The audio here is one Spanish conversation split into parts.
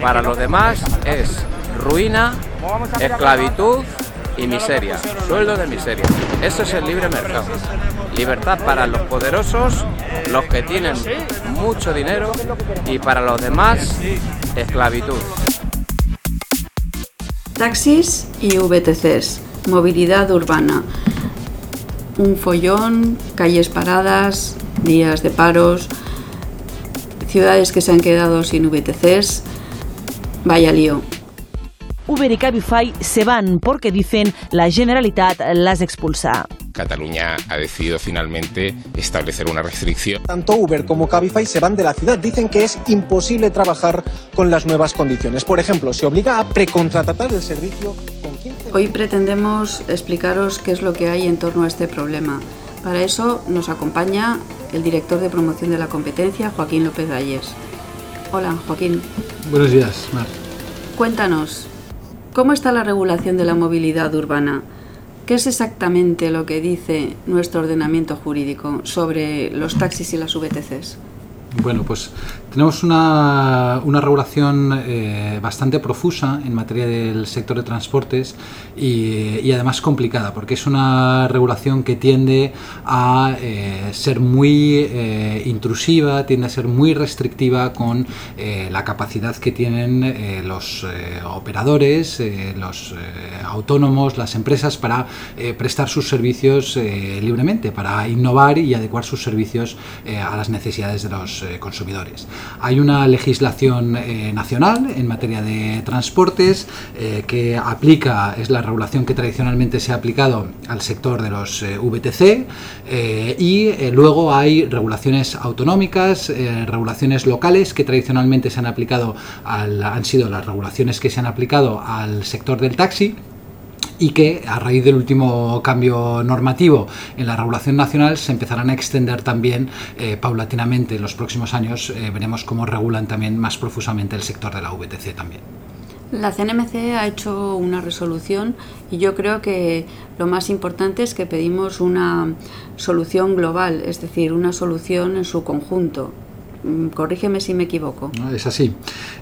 para los demás, es ruina, esclavitud y miseria, sueldo de miseria. Eso es el libre mercado. Libertad para los poderosos, los que tienen mucho dinero y para los demás, esclavitud. Taxis y VTCs, movilidad urbana. Un follón, calles paradas, días de paros, ciudades que se han quedado sin VTCs. Vaya lío. Uber y Cabify se van porque dicen la Generalitat las expulsa. Cataluña ha decidido finalmente establecer una restricción. Tanto Uber como Cabify se van de la ciudad. Dicen que es imposible trabajar con las nuevas condiciones. Por ejemplo, se obliga a precontratar el servicio con 15... Hoy pretendemos explicaros qué es lo que hay en torno a este problema. Para eso nos acompaña el director de promoción de la competencia, Joaquín López Valles. Hola, Joaquín. Buenos días, Mar. Cuéntanos, ¿cómo está la regulación de la movilidad urbana? ¿Qué es exactamente lo que dice nuestro ordenamiento jurídico sobre los taxis y las VTCs? Bueno, pues tenemos una, una regulación eh, bastante profusa en materia del sector de transportes y, y, además complicada, porque es una regulación que tiende a eh, ser muy eh, intrusiva, tiende a ser muy restrictiva con eh, la capacidad que tienen eh, los eh, operadores, los autónomos, las empresas para prestar sus servicios libremente, para innovar y adecuar sus servicios a las necesidades de los consumidores. Hay una legislación eh, nacional en materia de transportes eh, que aplica, es la regulación que tradicionalmente se ha aplicado al sector de los eh, VTC y luego hay regulaciones autonómicas, regulaciones locales que tradicionalmente se han aplicado, al, han sido las regulaciones que se han aplicado al sector del taxi y que a raíz del último cambio normativo en la regulación nacional se empezarán a extender también eh, paulatinamente en los próximos años. Eh, veremos cómo regulan también más profusamente el sector de la VTC también. La CNMC ha hecho una resolución y yo creo que lo más importante es que pedimos una solución global, es decir, una solución en su conjunto. Mm, corrígeme si me equivoco. Es así.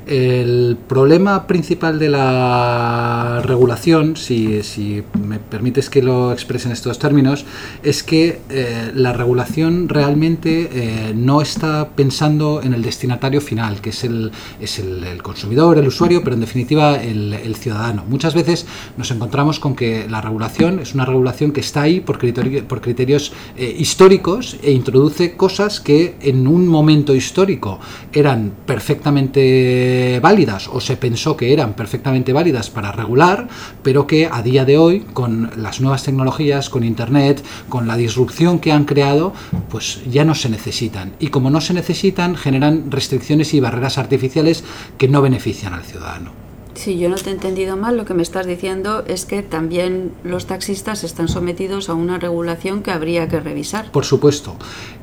El problema principal de la regulación, si, si me permites que lo exprese en estos términos, es que eh, la regulación realmente eh, no está pensando en el destinatario final, que es el, es el, consumidor, el usuario, pero en definitiva el, el, ciudadano. Muchas veces nos encontramos con que la regulación es una regulación que está ahí por, criterio, por criterios eh, históricos e introduce cosas que en un momento histórico histórico eran perfectamente válidas o se pensó que eran perfectamente válidas para regular, pero que a día de hoy, con las nuevas tecnologías, con Internet, con la disrupción que han creado, pues ya no se necesitan. Y como no se necesitan, generan restricciones y barreras artificiales que no benefician al ciudadano. Si yo no te he entendido mal, lo que me estás diciendo es que también los taxistas están sometidos a una regulación que habría que revisar. Por supuesto.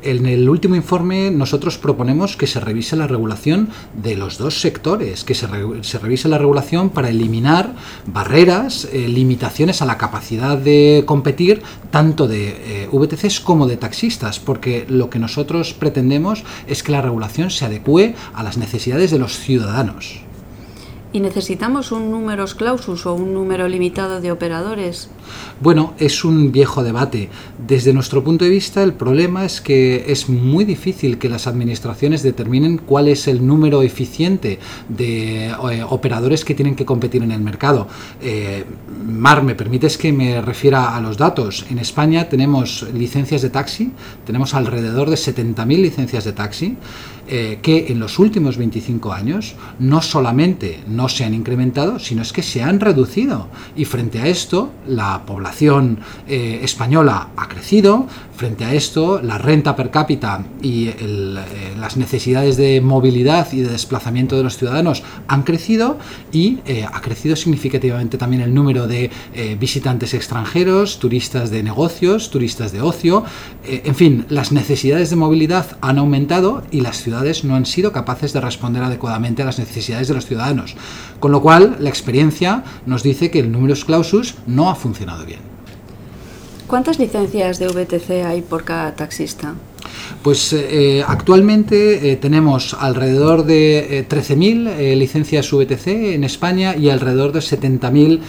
En el último informe nosotros proponemos que se revise la regulación de los dos sectores, que se, re se revise la regulación para eliminar barreras, eh, limitaciones a la capacidad de competir tanto de eh, VTCs como de taxistas, porque lo que nosotros pretendemos es que la regulación se adecue a las necesidades de los ciudadanos. ¿Y necesitamos un números clausus o un número limitado de operadores? Bueno, es un viejo debate. Desde nuestro punto de vista, el problema es que es muy difícil que las administraciones determinen cuál es el número eficiente de eh, operadores que tienen que competir en el mercado. Eh, Mar, ¿me permites que me refiera a los datos? En España tenemos licencias de taxi, tenemos alrededor de 70.000 licencias de taxi, eh, que en los últimos 25 años no solamente no se han incrementado, sino es que se han reducido. Y frente a esto, la población eh, española ha crecido, frente a esto, la renta per cápita y eh, las necesidades de movilidad y de desplazamiento de los ciudadanos han crecido y ha crecido significativamente también el número de visitantes extranjeros, turistas de negocios, turistas de ocio, en fin, las necesidades de movilidad han aumentado y las ciudades no han sido capaces de responder adecuadamente a las necesidades de los ciudadanos. Con lo cual, la experiencia nos dice que el números clausus no ha funcionado bien. ¿Cuántas licencias de VTC hay por cada taxista? Pues eh, actualmente eh, tenemos alrededor de 13.000 eh, licencias VTC en España y alrededor de 70.000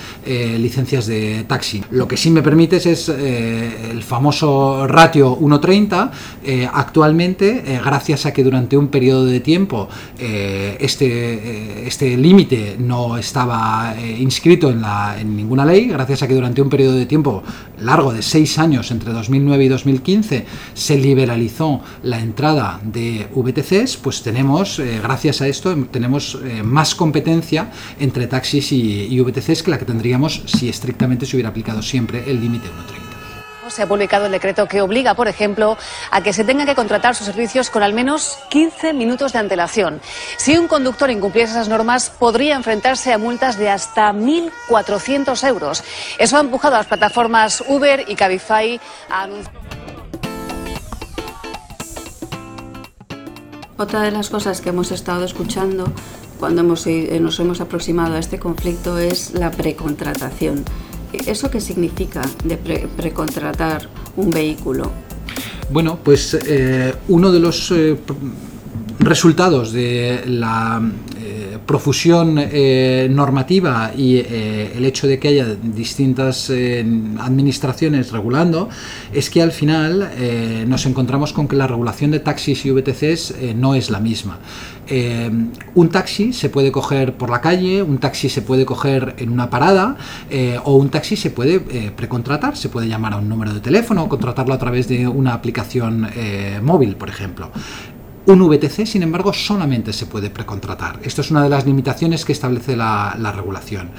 licencias de taxi. Lo que sí me permites es el famoso ratio 1.30. actualmente, gracias a que durante un periodo de tiempo este, este límite no estaba inscrito en, la, en ninguna ley, gracias a que durante un periodo de tiempo largo de seis años entre 2009 y 2015 se liberalizó la entrada de VTCs, pues tenemos, eh, gracias a esto, tenemos eh, más competencia entre taxis y, VTCs que la que tendríamos si estrictamente se hubiera aplicado siempre el límite 1.30. Se ha publicado el decreto que obliga, por ejemplo, a que se tenga que contratar sus servicios con al menos 15 minutos de antelación. Si un conductor incumpliese esas normas, podría enfrentarse a multas de hasta 1.400 euros. Eso ha empujado a las plataformas Uber y Cabify a anunciar. Otra de las cosas que hemos estado escuchando cuando hemos, eh, nos hemos aproximado a este conflicto es la precontratación. ¿Eso qué significa de precontratar un vehículo? Bueno, pues eh, uno de los eh, resultados de la profusión eh, normativa y eh, el hecho de que haya distintas eh, administraciones regulando, es que al final nos encontramos con que la regulación de taxis y VTCs no es la misma. un taxi se puede coger por la calle, un taxi se puede coger en una parada o un taxi se puede precontratar, se puede llamar a un número de teléfono o contratarlo a través de una aplicación móvil, por ejemplo. Un VTC, sin embargo, solamente se puede precontratar. Esto es una de las limitaciones que establece la, regulación.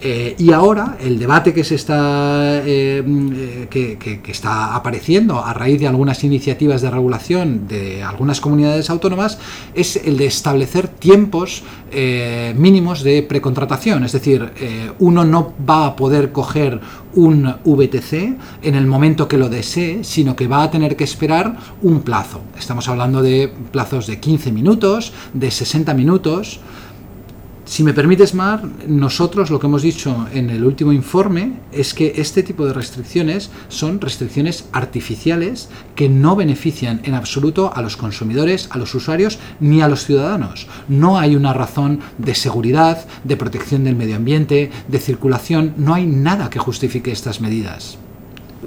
Eh, y ahora el debate que se está eh, eh, que, está apareciendo a raíz de algunas iniciativas de regulación de algunas comunidades autónomas es el de establecer tiempos mínimos de precontratación. Es decir, uno no va a poder coger un VTC en el momento que lo desee, sino que va a tener que esperar un plazo. Estamos hablando de plazos de 15 minutos, de 60 minutos. Si me permites, Mar, nosotros lo que hemos dicho en el último informe es que este tipo de restricciones son restricciones artificiales que no benefician en absoluto a los consumidores, a los usuarios ni a los ciudadanos. No hay una razón de seguridad, de protección del medio ambiente, de circulación, no hay nada que justifique estas medidas.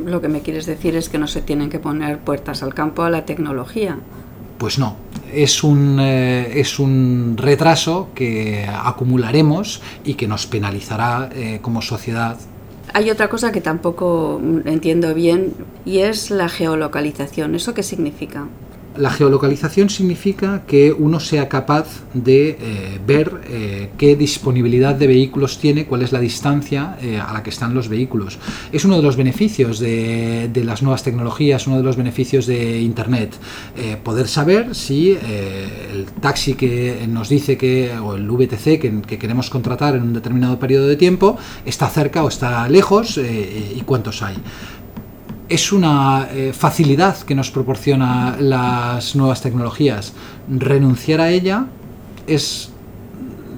Lo que me quieres decir es que no se tienen que poner puertas al campo a la tecnología. Pues no, es un, eh, es un retraso que acumularemos y que nos penalizará eh, como sociedad. Hay otra cosa que tampoco entiendo bien y es la geolocalización. ¿Eso qué significa? La geolocalización significa que uno sea capaz de eh, ver eh, qué disponibilidad de vehículos tiene, cuál es la distancia eh, a la que están los vehículos. Es uno de los beneficios de, las nuevas tecnologías, uno de los beneficios de Internet. poder saber si el taxi que nos dice que, o el VTC que, que, queremos contratar en un determinado periodo de tiempo, está cerca o está lejos y cuántos hay es una eh, facilidad que nos proporciona las nuevas tecnologías. Renunciar a ella es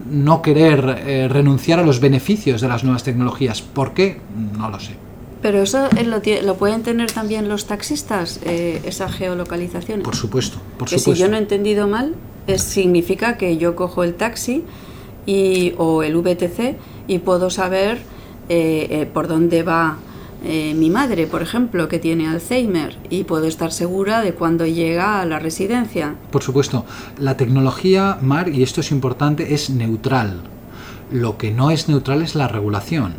no querer eh, renunciar a los beneficios de las nuevas tecnologías. ¿Por qué? No lo sé. Pero eso lo, lo pueden tener también los taxistas, eh, esa geolocalización. Por supuesto, por que si yo no he entendido mal, significa que yo cojo el taxi y, o el VTC y puedo saber por dónde va eh, mi madre, por ejemplo, que tiene Alzheimer y puedo estar segura de cuándo llega a la residencia. Por supuesto, la tecnología, Mar, y esto es importante, es neutral. Lo que no es neutral es la regulación.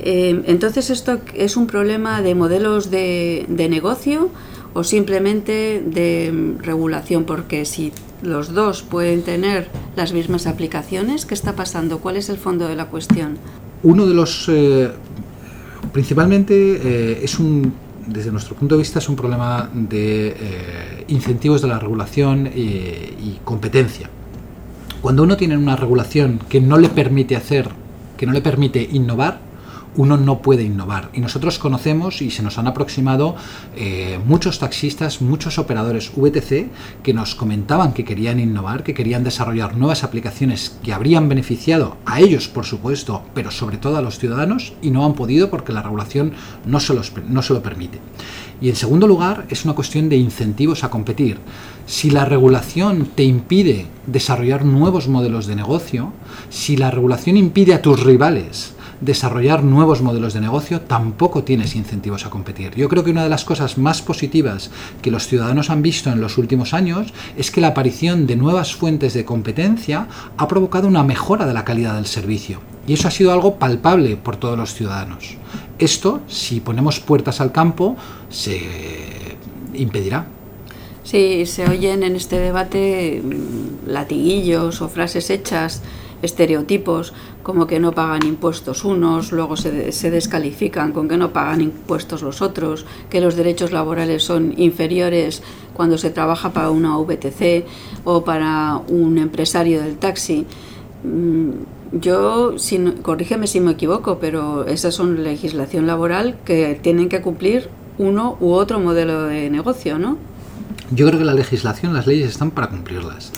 Eh, entonces, ¿esto es un problema de modelos de, de negocio o simplemente de regulación? Porque si los dos pueden tener las mismas aplicaciones, ¿qué está pasando? ¿Cuál es el fondo de la cuestión? Uno de los eh, Principalmente eh, es un, desde nuestro punto de vista, es un problema de eh, incentivos de la regulación y, competencia. Cuando uno tiene una regulación que no le permite hacer, que no le permite innovar, uno no puede innovar. Y nosotros conocemos y se nos han aproximado eh, muchos taxistas, muchos operadores VTC que nos comentaban que querían innovar, que querían desarrollar nuevas aplicaciones que habrían beneficiado a ellos, por supuesto, pero sobre todo a los ciudadanos y no han podido porque la regulación no se, no se lo permite. Y en segundo lugar, es una cuestión de incentivos a competir. Si la regulación te impide desarrollar nuevos modelos de negocio, si la regulación impide a tus rivales desarrollar nuevos modelos de negocio, tampoco tienes incentivos a competir. Yo creo que una de las cosas más positivas que los ciudadanos han visto en los últimos años es que la aparición de nuevas fuentes de competencia ha provocado una mejora de la calidad del servicio. Y eso ha sido algo palpable por todos los ciudadanos. Esto, si ponemos puertas al campo, se impedirá. Sí, se oyen en este debate latiguillos o frases hechas, estereotipos, como que no pagan impuestos unos, luego se, se, descalifican con que no pagan impuestos los otros, que los derechos laborales son inferiores cuando se trabaja para una VTC o para un empresario del taxi. Mm, yo, corrígeme si me equivoco, pero esa es una legislación laboral que tienen que cumplir uno u otro modelo de negocio, ¿no? Yo creo que la legislación, las leyes están para cumplirlas.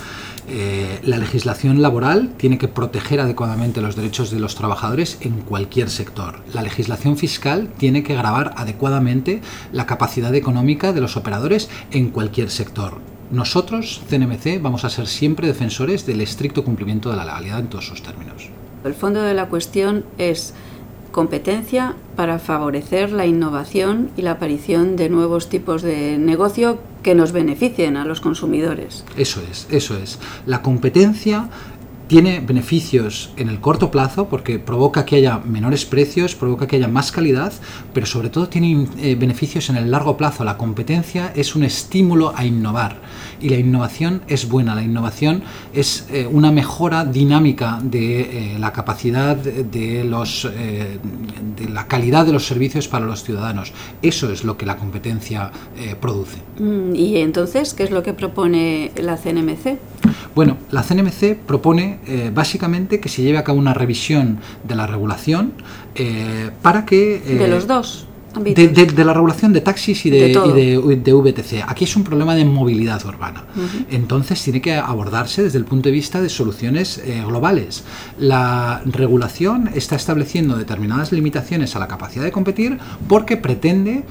Eh, la legislación laboral tiene que proteger adecuadamente los derechos de los trabajadores en cualquier sector. La legislación fiscal tiene que grabar adecuadamente la capacidad económica de los operadores en cualquier sector. Nosotros, CNMC, vamos a ser siempre defensores del estricto cumplimiento de la legalidad en todos sus términos. El fondo de la cuestión es competencia para favorecer la innovación y la aparición de nuevos tipos de negocio que nos beneficien a los consumidores. Eso es, eso es. La competencia tiene beneficios en el corto plazo porque provoca que haya menores precios, provoca que haya más calidad, pero sobre todo tiene eh, beneficios en el largo plazo. La competencia es un estímulo a innovar y la innovación es buena. La innovación es eh, una mejora dinámica de eh, la capacidad de, los, de la calidad de los servicios para los ciudadanos. Eso es lo que la competencia produce. Mm, ¿Y entonces qué es lo que propone la CNMC? Bueno, la CNMC propone eh, básicamente que se lleve a cabo una revisión de la regulación eh, para que... Eh, de los dos. De, la regulación de taxis y de, de, VTC. Aquí es un problema de movilidad urbana. Entonces tiene que abordarse desde el punto de vista de soluciones globales. La regulación está estableciendo determinadas limitaciones a la capacidad de competir porque pretende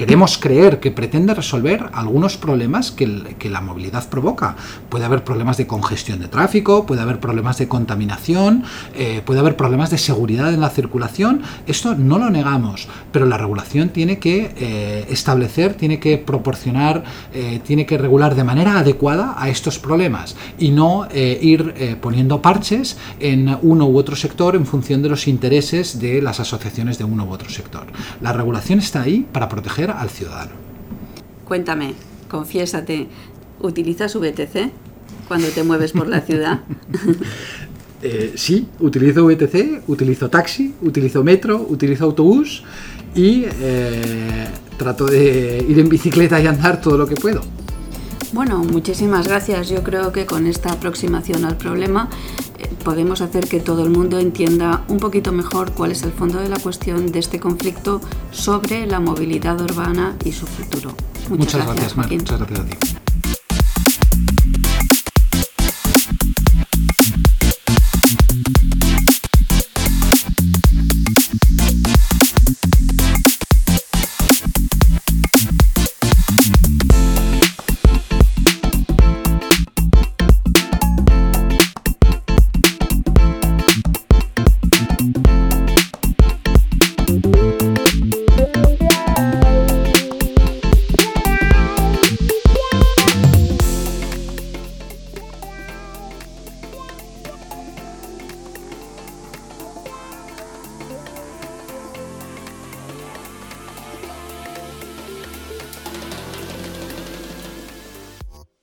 queremos creer que pretende resolver algunos problemas que, la movilidad provoca. Puede haber problemas de congestión de tráfico, puede haber problemas de contaminación, eh, puede haber problemas de seguridad en la circulación. Esto no lo negamos, pero la regulación tiene que eh, establecer, tiene que proporcionar, eh, tiene que regular de manera adecuada a estos problemas y no ir poniendo parches en uno u otro sector en función de los intereses de las asociaciones de uno u otro sector. La regulación está ahí para proteger al ciudadano. Cuéntame, confiésate, ¿utilizas VTC cuando te mueves por la ciudad? Eh, sí, utilizo VTC, utilizo taxi, utilizo metro, utilizo autobús y eh, trato de ir en bicicleta y andar todo lo que puedo. Bueno, muchísimas gracias. Yo creo que con esta aproximación al problema podemos hacer que todo el mundo entienda un poquito mejor cuál es el fondo de la cuestión de este conflicto sobre la movilidad urbana y su futuro. Muchas, gracias, Muchas gracias a ti.